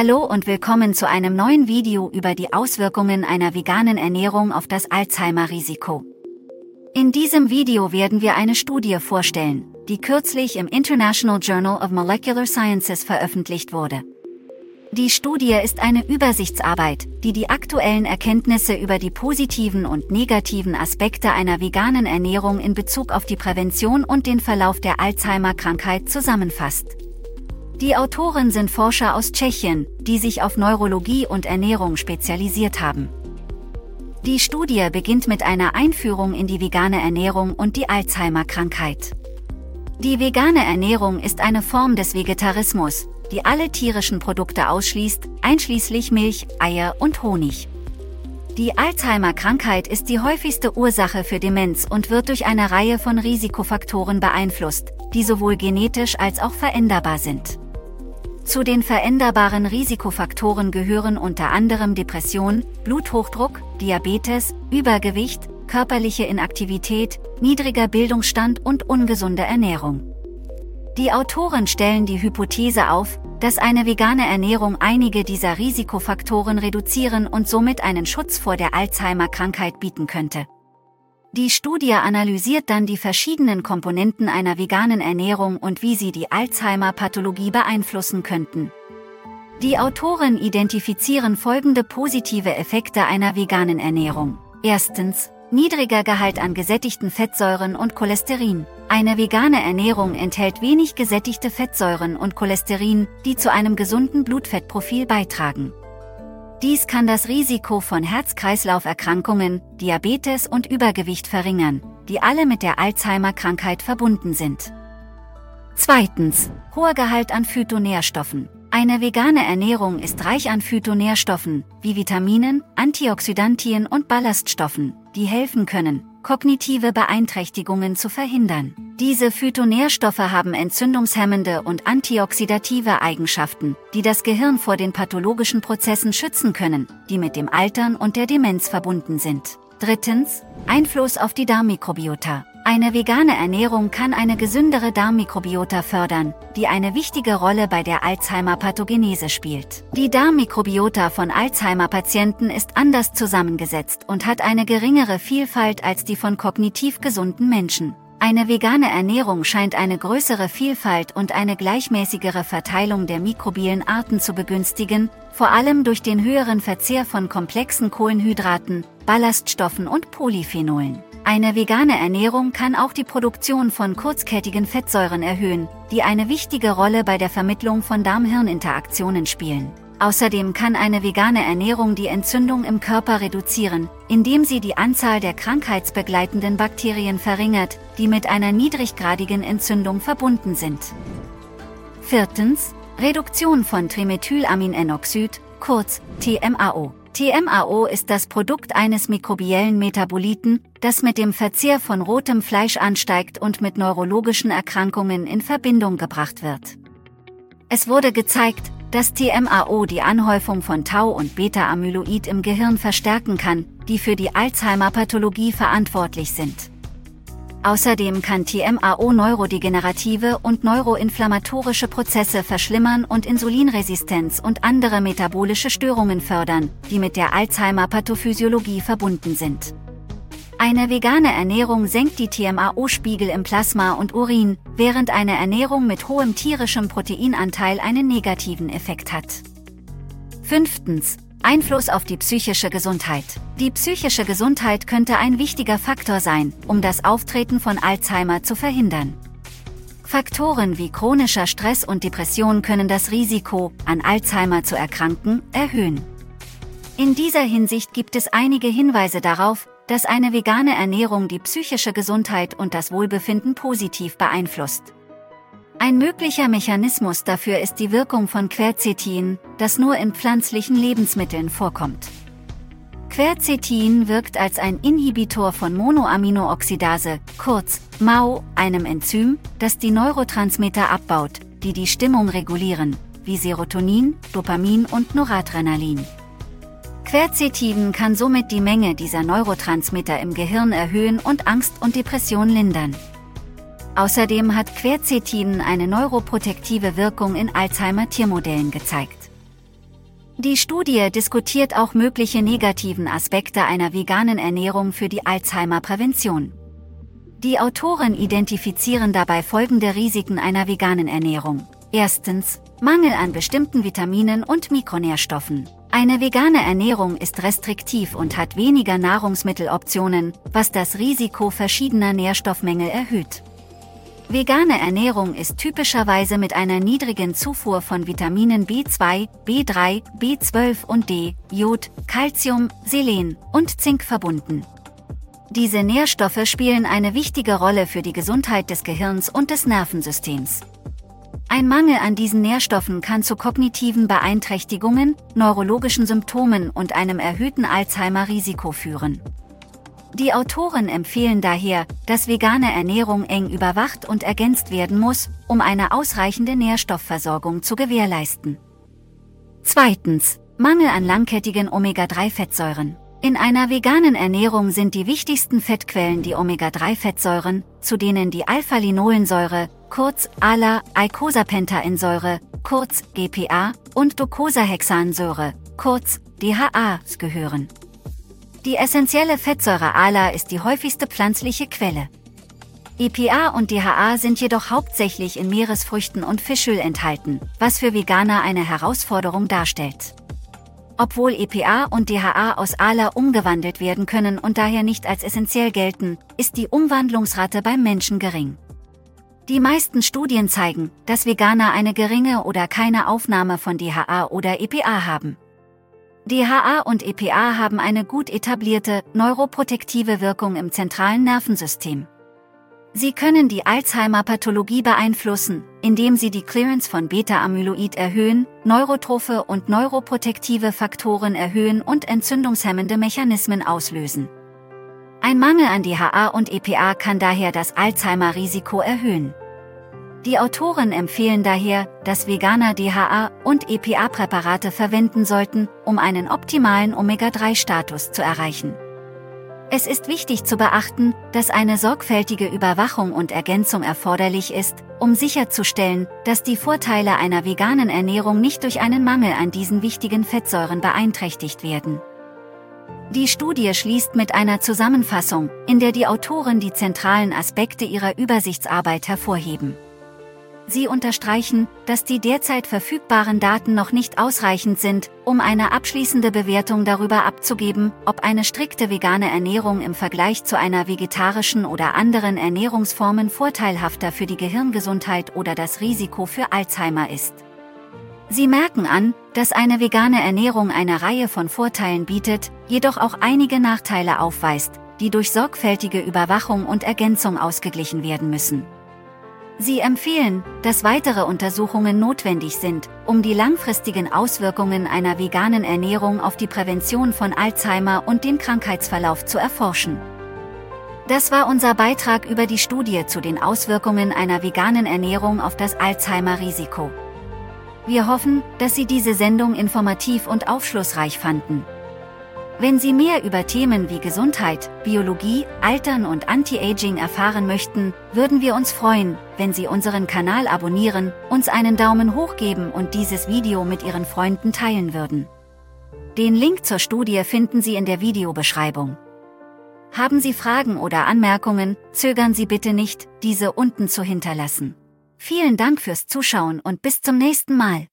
Hallo und willkommen zu einem neuen Video über die Auswirkungen einer veganen Ernährung auf das Alzheimer-Risiko. In diesem Video werden wir eine Studie vorstellen, die kürzlich im International Journal of Molecular Sciences veröffentlicht wurde. Die Studie ist eine Übersichtsarbeit, die die aktuellen Erkenntnisse über die positiven und negativen Aspekte einer veganen Ernährung in Bezug auf die Prävention und den Verlauf der Alzheimer-Krankheit zusammenfasst. Die Autoren sind Forscher aus Tschechien, die sich auf Neurologie und Ernährung spezialisiert haben. Die Studie beginnt mit einer Einführung in die vegane Ernährung und die Alzheimer-Krankheit. Die vegane Ernährung ist eine Form des Vegetarismus, die alle tierischen Produkte ausschließt, einschließlich Milch, Eier und Honig. Die Alzheimer-Krankheit ist die häufigste Ursache für Demenz und wird durch eine Reihe von Risikofaktoren beeinflusst, die sowohl genetisch als auch veränderbar sind. Zu den veränderbaren Risikofaktoren gehören unter anderem Depression, Bluthochdruck, Diabetes, Übergewicht, körperliche Inaktivität, niedriger Bildungsstand und ungesunde Ernährung. Die Autoren stellen die Hypothese auf, dass eine vegane Ernährung einige dieser Risikofaktoren reduzieren und somit einen Schutz vor der Alzheimer-Krankheit bieten könnte. Die Studie analysiert dann die verschiedenen Komponenten einer veganen Ernährung und wie sie die Alzheimer-Pathologie beeinflussen könnten. Die Autoren identifizieren folgende positive Effekte einer veganen Ernährung. Erstens, niedriger Gehalt an gesättigten Fettsäuren und Cholesterin. Eine vegane Ernährung enthält wenig gesättigte Fettsäuren und Cholesterin, die zu einem gesunden Blutfettprofil beitragen. Dies kann das Risiko von Herz-Kreislauf-Erkrankungen, Diabetes und Übergewicht verringern, die alle mit der Alzheimer-Krankheit verbunden sind. Zweitens, hoher Gehalt an Phytonährstoffen. Eine vegane Ernährung ist reich an Phytonährstoffen, wie Vitaminen, Antioxidantien und Ballaststoffen, die helfen können, kognitive Beeinträchtigungen zu verhindern. Diese Phytonährstoffe haben entzündungshemmende und antioxidative Eigenschaften, die das Gehirn vor den pathologischen Prozessen schützen können, die mit dem Altern und der Demenz verbunden sind. Drittens, Einfluss auf die Darmmikrobiota. Eine vegane Ernährung kann eine gesündere Darmmikrobiota fördern, die eine wichtige Rolle bei der Alzheimer-Pathogenese spielt. Die Darmmikrobiota von Alzheimer-Patienten ist anders zusammengesetzt und hat eine geringere Vielfalt als die von kognitiv gesunden Menschen. Eine vegane Ernährung scheint eine größere Vielfalt und eine gleichmäßigere Verteilung der mikrobiellen Arten zu begünstigen, vor allem durch den höheren Verzehr von komplexen Kohlenhydraten, Ballaststoffen und Polyphenolen. Eine vegane Ernährung kann auch die Produktion von kurzkettigen Fettsäuren erhöhen, die eine wichtige Rolle bei der Vermittlung von Darm-Hirn-Interaktionen spielen. Außerdem kann eine vegane Ernährung die Entzündung im Körper reduzieren, indem sie die Anzahl der krankheitsbegleitenden Bakterien verringert, die mit einer niedriggradigen Entzündung verbunden sind. Viertens, Reduktion von Trimethylaminenoxid, kurz TMAO. TMAO ist das Produkt eines mikrobiellen Metaboliten, das mit dem Verzehr von rotem Fleisch ansteigt und mit neurologischen Erkrankungen in Verbindung gebracht wird. Es wurde gezeigt, dass TMAO die Anhäufung von Tau und Beta-Amyloid im Gehirn verstärken kann, die für die Alzheimer-Pathologie verantwortlich sind. Außerdem kann TMAO neurodegenerative und neuroinflammatorische Prozesse verschlimmern und Insulinresistenz und andere metabolische Störungen fördern, die mit der Alzheimer-Pathophysiologie verbunden sind. Eine vegane Ernährung senkt die TMAO-Spiegel im Plasma und Urin, während eine Ernährung mit hohem tierischem Proteinanteil einen negativen Effekt hat. Fünftens. Einfluss auf die psychische Gesundheit. Die psychische Gesundheit könnte ein wichtiger Faktor sein, um das Auftreten von Alzheimer zu verhindern. Faktoren wie chronischer Stress und Depression können das Risiko, an Alzheimer zu erkranken, erhöhen. In dieser Hinsicht gibt es einige Hinweise darauf, dass eine vegane Ernährung die psychische Gesundheit und das Wohlbefinden positiv beeinflusst. Ein möglicher Mechanismus dafür ist die Wirkung von Quercetin, das nur in pflanzlichen Lebensmitteln vorkommt. Quercetin wirkt als ein Inhibitor von Monoaminooxidase, kurz MAO, einem Enzym, das die Neurotransmitter abbaut, die die Stimmung regulieren, wie Serotonin, Dopamin und Noradrenalin. Quercetin kann somit die Menge dieser Neurotransmitter im Gehirn erhöhen und Angst und Depression lindern. Außerdem hat Quercetin eine neuroprotektive Wirkung in Alzheimer-Tiermodellen gezeigt. Die Studie diskutiert auch mögliche negativen Aspekte einer veganen Ernährung für die Alzheimer-Prävention. Die Autoren identifizieren dabei folgende Risiken einer veganen Ernährung. Erstens, Mangel an bestimmten Vitaminen und Mikronährstoffen. Eine vegane Ernährung ist restriktiv und hat weniger Nahrungsmitteloptionen, was das Risiko verschiedener Nährstoffmängel erhöht. Vegane Ernährung ist typischerweise mit einer niedrigen Zufuhr von Vitaminen B2, B3, B12 und D, Jod, Calcium, Selen und Zink verbunden. Diese Nährstoffe spielen eine wichtige Rolle für die Gesundheit des Gehirns und des Nervensystems. Ein Mangel an diesen Nährstoffen kann zu kognitiven Beeinträchtigungen, neurologischen Symptomen und einem erhöhten Alzheimer-Risiko führen. Die Autoren empfehlen daher, dass vegane Ernährung eng überwacht und ergänzt werden muss, um eine ausreichende Nährstoffversorgung zu gewährleisten. Zweitens. Mangel an langkettigen Omega-3-Fettsäuren. In einer veganen Ernährung sind die wichtigsten Fettquellen die Omega-3-Fettsäuren, zu denen die Alpha-Linolensäure, kurz ALA, Eicosapentaensäure, kurz GPA, und Docosahexansäure, kurz DHA, gehören. Die essentielle Fettsäure ALA ist die häufigste pflanzliche Quelle. EPA und DHA sind jedoch hauptsächlich in Meeresfrüchten und Fischöl enthalten, was für Veganer eine Herausforderung darstellt. Obwohl EPA und DHA aus ALA umgewandelt werden können und daher nicht als essentiell gelten, ist die Umwandlungsrate beim Menschen gering. Die meisten Studien zeigen, dass Veganer eine geringe oder keine Aufnahme von DHA oder EPA haben. DHA und EPA haben eine gut etablierte, neuroprotektive Wirkung im zentralen Nervensystem. Sie können die Alzheimer-Pathologie beeinflussen, indem sie die Clearance von Beta-Amyloid erhöhen, neurotrophe und neuroprotektive Faktoren erhöhen und entzündungshemmende Mechanismen auslösen. Ein Mangel an DHA und EPA kann daher das Alzheimer-Risiko erhöhen. Die Autoren empfehlen daher, dass Veganer DHA und EPA-Präparate verwenden sollten, um einen optimalen Omega-3-Status zu erreichen. Es ist wichtig zu beachten, dass eine sorgfältige Überwachung und Ergänzung erforderlich ist, um sicherzustellen, dass die Vorteile einer veganen Ernährung nicht durch einen Mangel an diesen wichtigen Fettsäuren beeinträchtigt werden. Die Studie schließt mit einer Zusammenfassung, in der die Autoren die zentralen Aspekte ihrer Übersichtsarbeit hervorheben. Sie unterstreichen, dass die derzeit verfügbaren Daten noch nicht ausreichend sind, um eine abschließende Bewertung darüber abzugeben, ob eine strikte vegane Ernährung im Vergleich zu einer vegetarischen oder anderen Ernährungsformen vorteilhafter für die Gehirngesundheit oder das Risiko für Alzheimer ist. Sie merken an, dass eine vegane Ernährung eine Reihe von Vorteilen bietet, jedoch auch einige Nachteile aufweist, die durch sorgfältige Überwachung und Ergänzung ausgeglichen werden müssen. Sie empfehlen, dass weitere Untersuchungen notwendig sind, um die langfristigen Auswirkungen einer veganen Ernährung auf die Prävention von Alzheimer und den Krankheitsverlauf zu erforschen. Das war unser Beitrag über die Studie zu den Auswirkungen einer veganen Ernährung auf das Alzheimer-Risiko. Wir hoffen, dass Sie diese Sendung informativ und aufschlussreich fanden. Wenn Sie mehr über Themen wie Gesundheit, Biologie, Altern und Anti-Aging erfahren möchten, würden wir uns freuen, wenn Sie unseren Kanal abonnieren, uns einen Daumen hoch geben und dieses Video mit Ihren Freunden teilen würden. Den Link zur Studie finden Sie in der Videobeschreibung. Haben Sie Fragen oder Anmerkungen, zögern Sie bitte nicht, diese unten zu hinterlassen. Vielen Dank fürs Zuschauen und bis zum nächsten Mal.